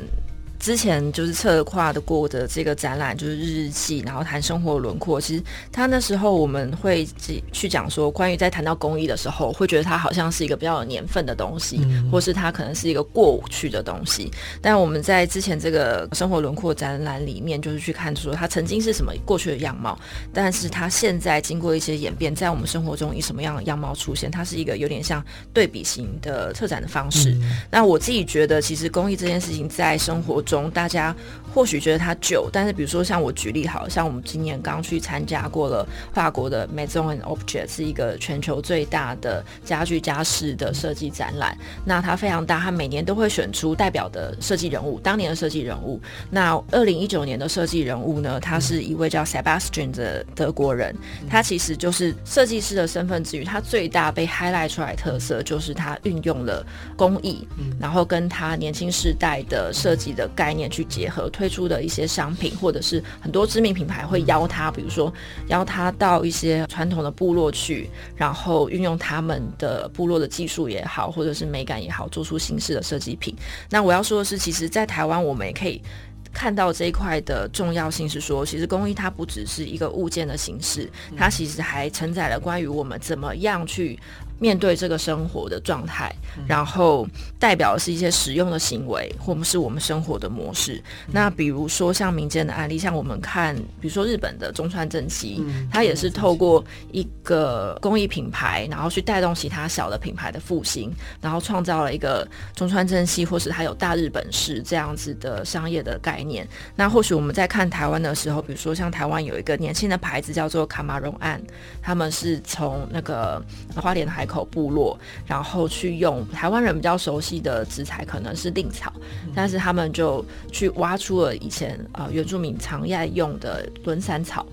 之前就是策划的过的这个展览，就是日日记，然后谈生活轮廓。其实他那时候我们会去讲说，关于在谈到工艺的时候，会觉得它好像是一个比较有年份的东西，嗯、或是它可能是一个过去的东西。但我们在之前这个生活轮廓展览里面，就是去看说它曾经是什么过去的样貌，但是它现在经过一些演变，在我们生活中以什么样的样貌出现，它是一个有点像对比型的策展的方式。嗯、那我自己觉得，其实工艺这件事情在生活中，大家或许觉得它旧，但是比如说像我举例，好像我们今年刚去参加过了法国的 Maison and Objet，是一个全球最大的家具家饰的设计展览。那它非常大，它每年都会选出代表的设计人物，当年的设计人物。那二零一九年的设计人物呢，他是一位叫 Sebastian 的德国人，他其实就是设计师的身份之余，他最大被 highlight 出来的特色就是他运用了工艺，然后跟他年轻时代的设计的。概念去结合推出的一些商品，或者是很多知名品牌会邀他，比如说邀他到一些传统的部落去，然后运用他们的部落的技术也好，或者是美感也好，做出新式的设计品。那我要说的是，其实，在台湾我们也可以。看到这一块的重要性是说，其实工艺它不只是一个物件的形式，它其实还承载了关于我们怎么样去。面对这个生活的状态，然后代表的是一些实用的行为，或者是我们生活的模式。那比如说像民间的案例，像我们看，比如说日本的中川正熙，他也是透过一个公益品牌，然后去带动其他小的品牌的复兴，然后创造了一个中川正熙，或是它有大日本式这样子的商业的概念。那或许我们在看台湾的时候，比如说像台湾有一个年轻的牌子叫做卡马荣案，他们是从那个花莲海口部落，然后去用台湾人比较熟悉的食材，可能是蔺草，但是他们就去挖出了以前呃原住民常爱用的轮伞草。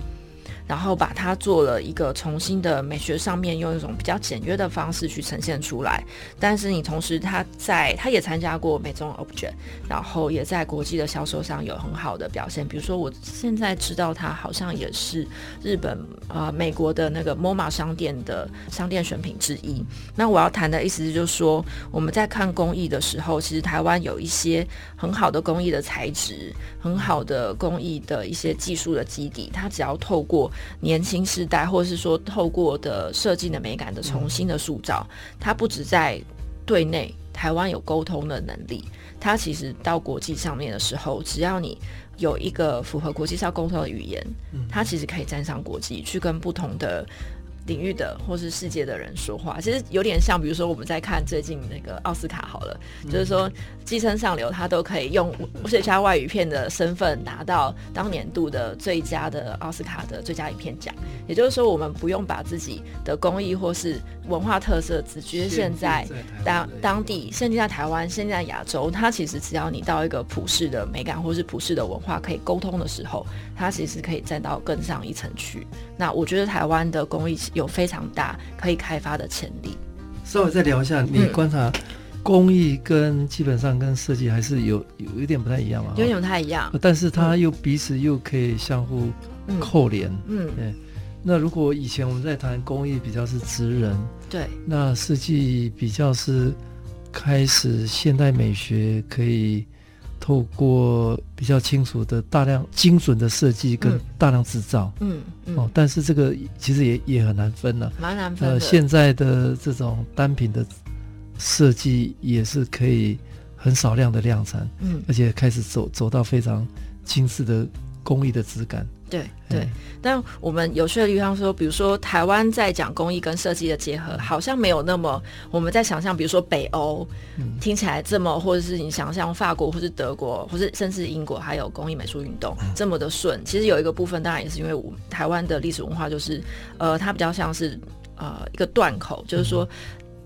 然后把它做了一个重新的美学上面，用一种比较简约的方式去呈现出来。但是你同时，他在他也参加过美中 Object，然后也在国际的销售上有很好的表现。比如说，我现在知道他好像也是日本呃美国的那个 MoMA 商店的商店选品之一。那我要谈的意思就是说，我们在看工艺的时候，其实台湾有一些很好的工艺的材质，很好的工艺的一些技术的基底，它只要透过年轻世代，或者是说透过的设计的美感的重新的塑造，它不止在对内台湾有沟通的能力，它其实到国际上面的时候，只要你有一个符合国际上沟通的语言，它其实可以站上国际去跟不同的。领域的或是世界的人说话，其实有点像，比如说我们在看最近那个奥斯卡好了，嗯、就是说寄生上流他都可以用最佳外语片的身份拿到当年度的最佳的奥斯卡的最佳影片奖。也就是说，我们不用把自己的工艺或是文化特色只局限在当当地，甚至在台湾，甚至在亚洲。它其实只要你到一个普世的美感或是普世的文化可以沟通的时候，它其实可以站到更上一层去。那我觉得台湾的工艺。有非常大可以开发的潜力。稍微再聊一下，你观察工艺跟基本上跟设计还是有有一点不太一样嘛？有点不太一样，但是它又彼此又可以相互扣连。嗯，对。那如果以前我们在谈工艺比较是职人，对，那设计比较是开始现代美学可以。透过比较清楚的大量精准的设计跟大量制造，嗯，嗯，嗯哦，但是这个其实也也很难分了，蛮难分的。呃，现在的这种单品的设计也是可以很少量的量产，嗯，而且开始走走到非常精致的工艺的质感。对对，但我们有趣的地方说，比如说台湾在讲工艺跟设计的结合，好像没有那么我们在想象，比如说北欧、嗯、听起来这么，或者是你想象法国或是德国，或是甚至英国还有工艺美术运动这么的顺。其实有一个部分，当然也是因为我们台湾的历史文化就是，呃，它比较像是呃一个断口，就是说。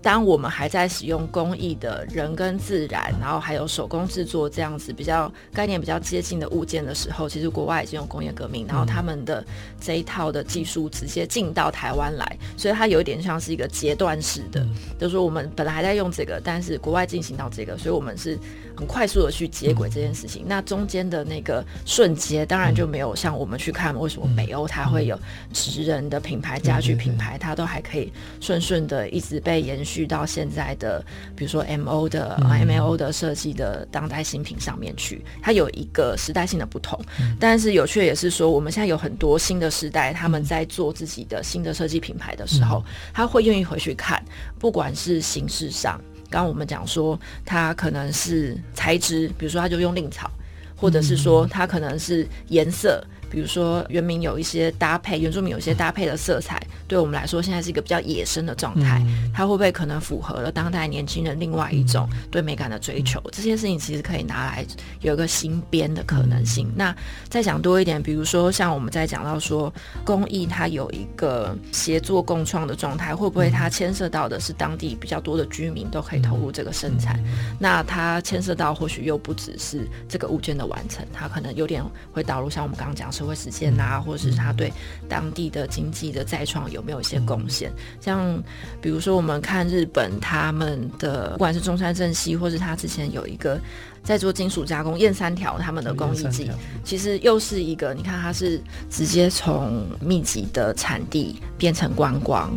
当我们还在使用工艺的人跟自然，然后还有手工制作这样子比较概念比较接近的物件的时候，其实国外已经有工业革命，然后他们的这一套的技术直接进到台湾来，所以它有一点像是一个阶段式的，就是说我们本来还在用这个，但是国外进行到这个，所以我们是。很快速的去接轨这件事情，那中间的那个瞬间，当然就没有像我们去看为什么北欧它会有职人的品牌、家具品牌，它都还可以顺顺的一直被延续到现在的，比如说 M O 的 M L O 的设计的当代新品上面去，它有一个时代性的不同。但是有趣的也是说，我们现在有很多新的时代，他们在做自己的新的设计品牌的时候，他会愿意回去看，不管是形式上。刚刚我们讲说，它可能是材质，比如说它就用令草，或者是说它可能是颜色。比如说，原民有一些搭配，原住民有一些搭配的色彩，对我们来说，现在是一个比较野生的状态。它会不会可能符合了当代年轻人另外一种对美感的追求？这些事情其实可以拿来有一个新编的可能性。那再讲多一点，比如说像我们在讲到说工艺，它有一个协作共创的状态，会不会它牵涉到的是当地比较多的居民都可以投入这个生产？那它牵涉到或许又不只是这个物件的完成，它可能有点会导入像我们刚刚讲。社会实践啊，或者是他对当地的经济的再创有没有一些贡献？像比如说，我们看日本他们的，不管是中山正西，或是他之前有一个在做金属加工燕三条他们的工艺技，其实又是一个，你看它是直接从密集的产地变成观光，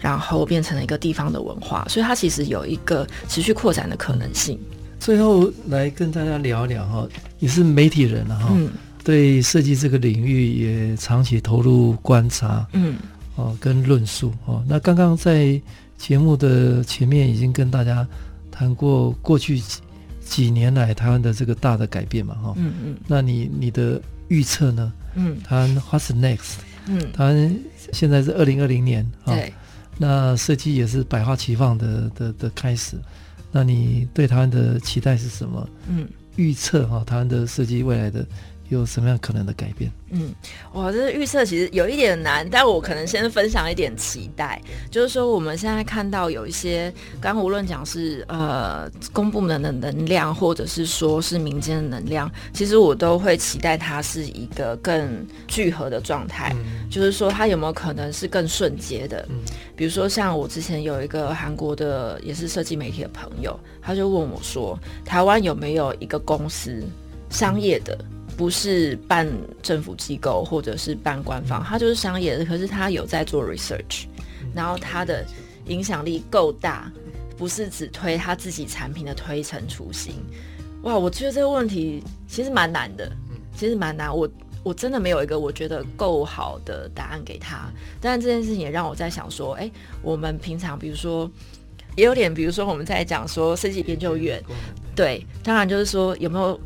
然后变成了一个地方的文化，所以它其实有一个持续扩展的可能性。最后来跟大家聊一聊哈，你是媒体人了哈，嗯，对设计这个领域也长期投入观察，嗯，哦，跟论述哦。那刚刚在节目的前面已经跟大家谈过过去几几年来台湾的这个大的改变嘛，哈，嗯嗯。那你你的预测呢？嗯，台湾 What's next？嗯，台湾现在是二零二零年，对，那设计也是百花齐放的的的开始。那你对台湾的期待是什么？嗯，预测哈，台湾的设计未来的有什么样可能的改变？嗯，哇，这个预测其实有一点难，但我可能先分享一点期待，就是说我们现在看到有一些，刚刚无论讲是呃公部门的能量，或者是说是民间的能量，其实我都会期待它是一个更聚合的状态，嗯、就是说它有没有可能是更顺接的？嗯，比如说像我之前有一个韩国的也是设计媒体的朋友，他就问我说，台湾有没有一个公司商业的？不是办政府机构或者是办官方，他就是商业的。可是他有在做 research，然后他的影响力够大，不是只推他自己产品的推陈出新。哇，我觉得这个问题其实蛮难的，其实蛮难。我我真的没有一个我觉得够好的答案给他。但这件事情也让我在想说，哎，我们平常比如说也有点，比如说我们在讲说设计研究院，对，当然就是说有没有。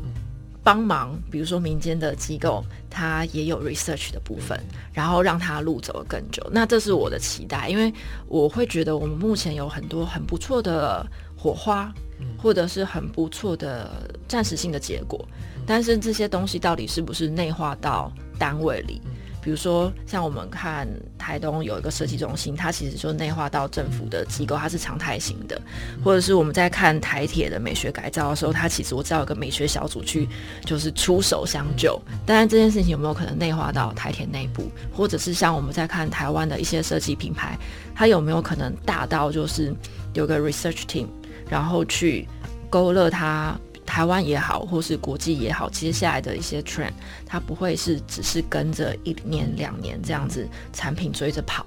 帮忙，比如说民间的机构，它也有 research 的部分，然后让它路走得更久。那这是我的期待，因为我会觉得我们目前有很多很不错的火花，或者是很不错的暂时性的结果，但是这些东西到底是不是内化到单位里？比如说，像我们看台东有一个设计中心，它其实就内化到政府的机构，它是常态型的；或者是我们在看台铁的美学改造的时候，它其实我知道有个美学小组去就是出手相救。当然，这件事情有没有可能内化到台铁内部？或者是像我们在看台湾的一些设计品牌，它有没有可能大到就是有个 research team，然后去勾勒它？台湾也好，或是国际也好，接下来的一些 trend，它不会是只是跟着一年两年这样子产品追着跑。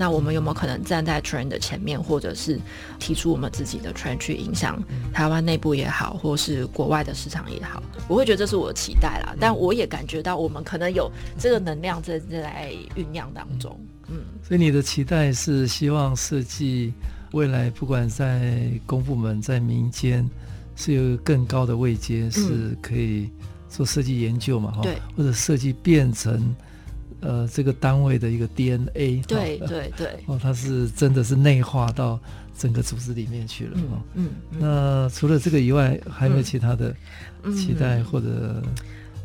那我们有没有可能站在 trend 的前面，或者是提出我们自己的 trend 去影响台湾内部也好，或是国外的市场也好？我会觉得这是我的期待啦。但我也感觉到我们可能有这个能量在在酝酿当中。嗯，所以你的期待是希望设计未来不管在公部门，在民间。是有更高的位阶，是可以做设计研究嘛？哈、嗯，或者设计变成呃这个单位的一个 DNA。对对对。哦，它是真的是内化到整个组织里面去了。嗯。那除了这个以外，还有没有其他的期待或者？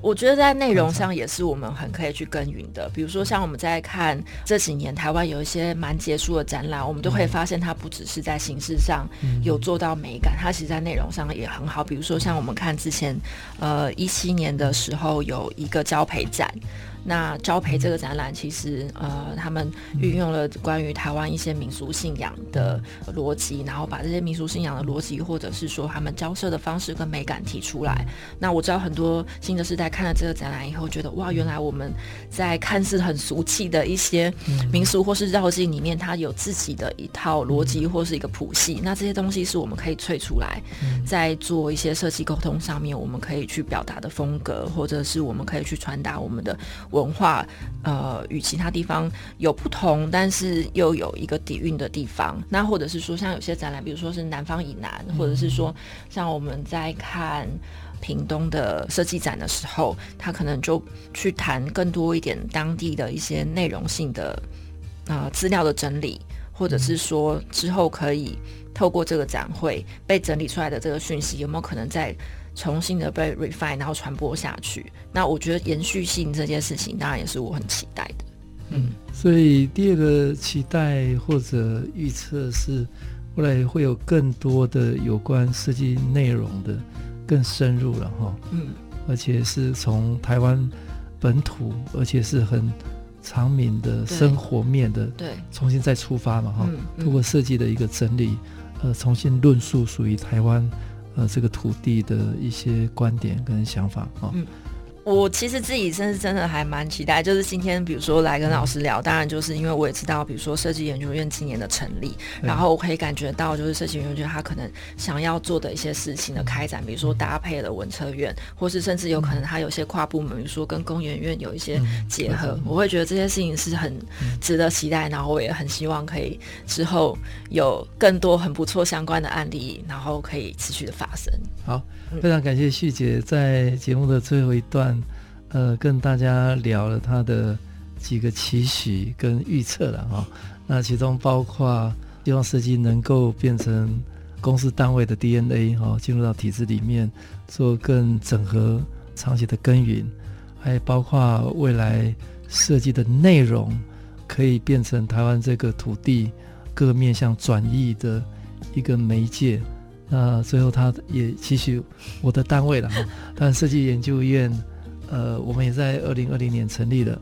我觉得在内容上也是我们很可以去耕耘的，比如说像我们在看这几年台湾有一些蛮杰出的展览，我们都会发现它不只是在形式上有做到美感，它其实在内容上也很好。比如说像我们看之前，呃，一七年的时候有一个交配展。那交培这个展览，其实呃，他们运用了关于台湾一些民俗信仰的逻辑，然后把这些民俗信仰的逻辑，或者是说他们交涉的方式跟美感提出来。那我知道很多新的世代看了这个展览以后，觉得哇，原来我们在看似很俗气的一些民俗或是绕境里面，它有自己的一套逻辑或是一个谱系。那这些东西是我们可以萃出来，在做一些设计沟通上面，我们可以去表达的风格，或者是我们可以去传达我们的。文化呃，与其他地方有不同，但是又有一个底蕴的地方。那或者是说，像有些展览，比如说是南方以南，或者是说像我们在看屏东的设计展的时候，他可能就去谈更多一点当地的一些内容性的啊、呃、资料的整理，或者是说之后可以透过这个展会被整理出来的这个讯息，有没有可能在重新的被 refine，然后传播下去。那我觉得延续性这件事情，当然也是我很期待的。嗯，所以第二个期待或者预测是，未来会有更多的有关设计内容的更深入了哈。嗯，而且是从台湾本土，而且是很长民的生活面的，对，重新再出发嘛哈。通过设计的一个整理，呃，重新论述属于台湾。呃，这个土地的一些观点跟想法啊，我其实自己真是真的还蛮期待，就是今天比如说来跟老师聊，当然就是因为我也知道，比如说设计研究院今年的成立，然后我可以感觉到就是设计研究院他可能想要做的一些事情的开展，比如说搭配了文策院，或是甚至有可能他有些跨部门，比如说跟工研院有一些结合，我会觉得这些事情是很值得期待，然后我也很希望可以之后有更多很不错相关的案例，然后可以持续的发生。好，非常感谢旭姐在节目的最后一段。呃，跟大家聊了他的几个期许跟预测了哈，那其中包括希望设计能够变成公司单位的 DNA 哈，进入到体制里面做更整合、长期的耕耘，还包括未来设计的内容可以变成台湾这个土地各面向转移的一个媒介。那最后他也期许我的单位了哈，但设计研究院。呃，我们也在二零二零年成立了，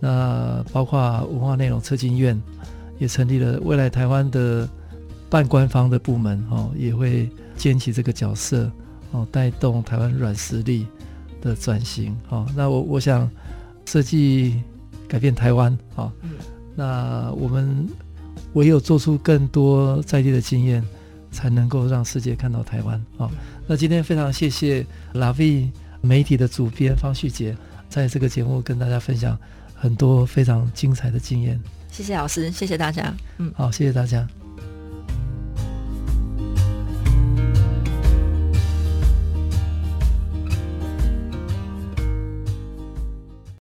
那包括文化内容策进院也成立了，未来台湾的半官方的部门哦，也会肩起这个角色哦，带动台湾软实力的转型哦。那我我想设计改变台湾啊，哦，那我们唯有做出更多在地的经验，才能够让世界看到台湾啊，哦。那今天非常谢谢 La Vie 媒体的主编方旭杰，在这个节目跟大家分享很多非常精彩的经验。谢谢老师，谢谢大家。嗯，好，谢谢大家。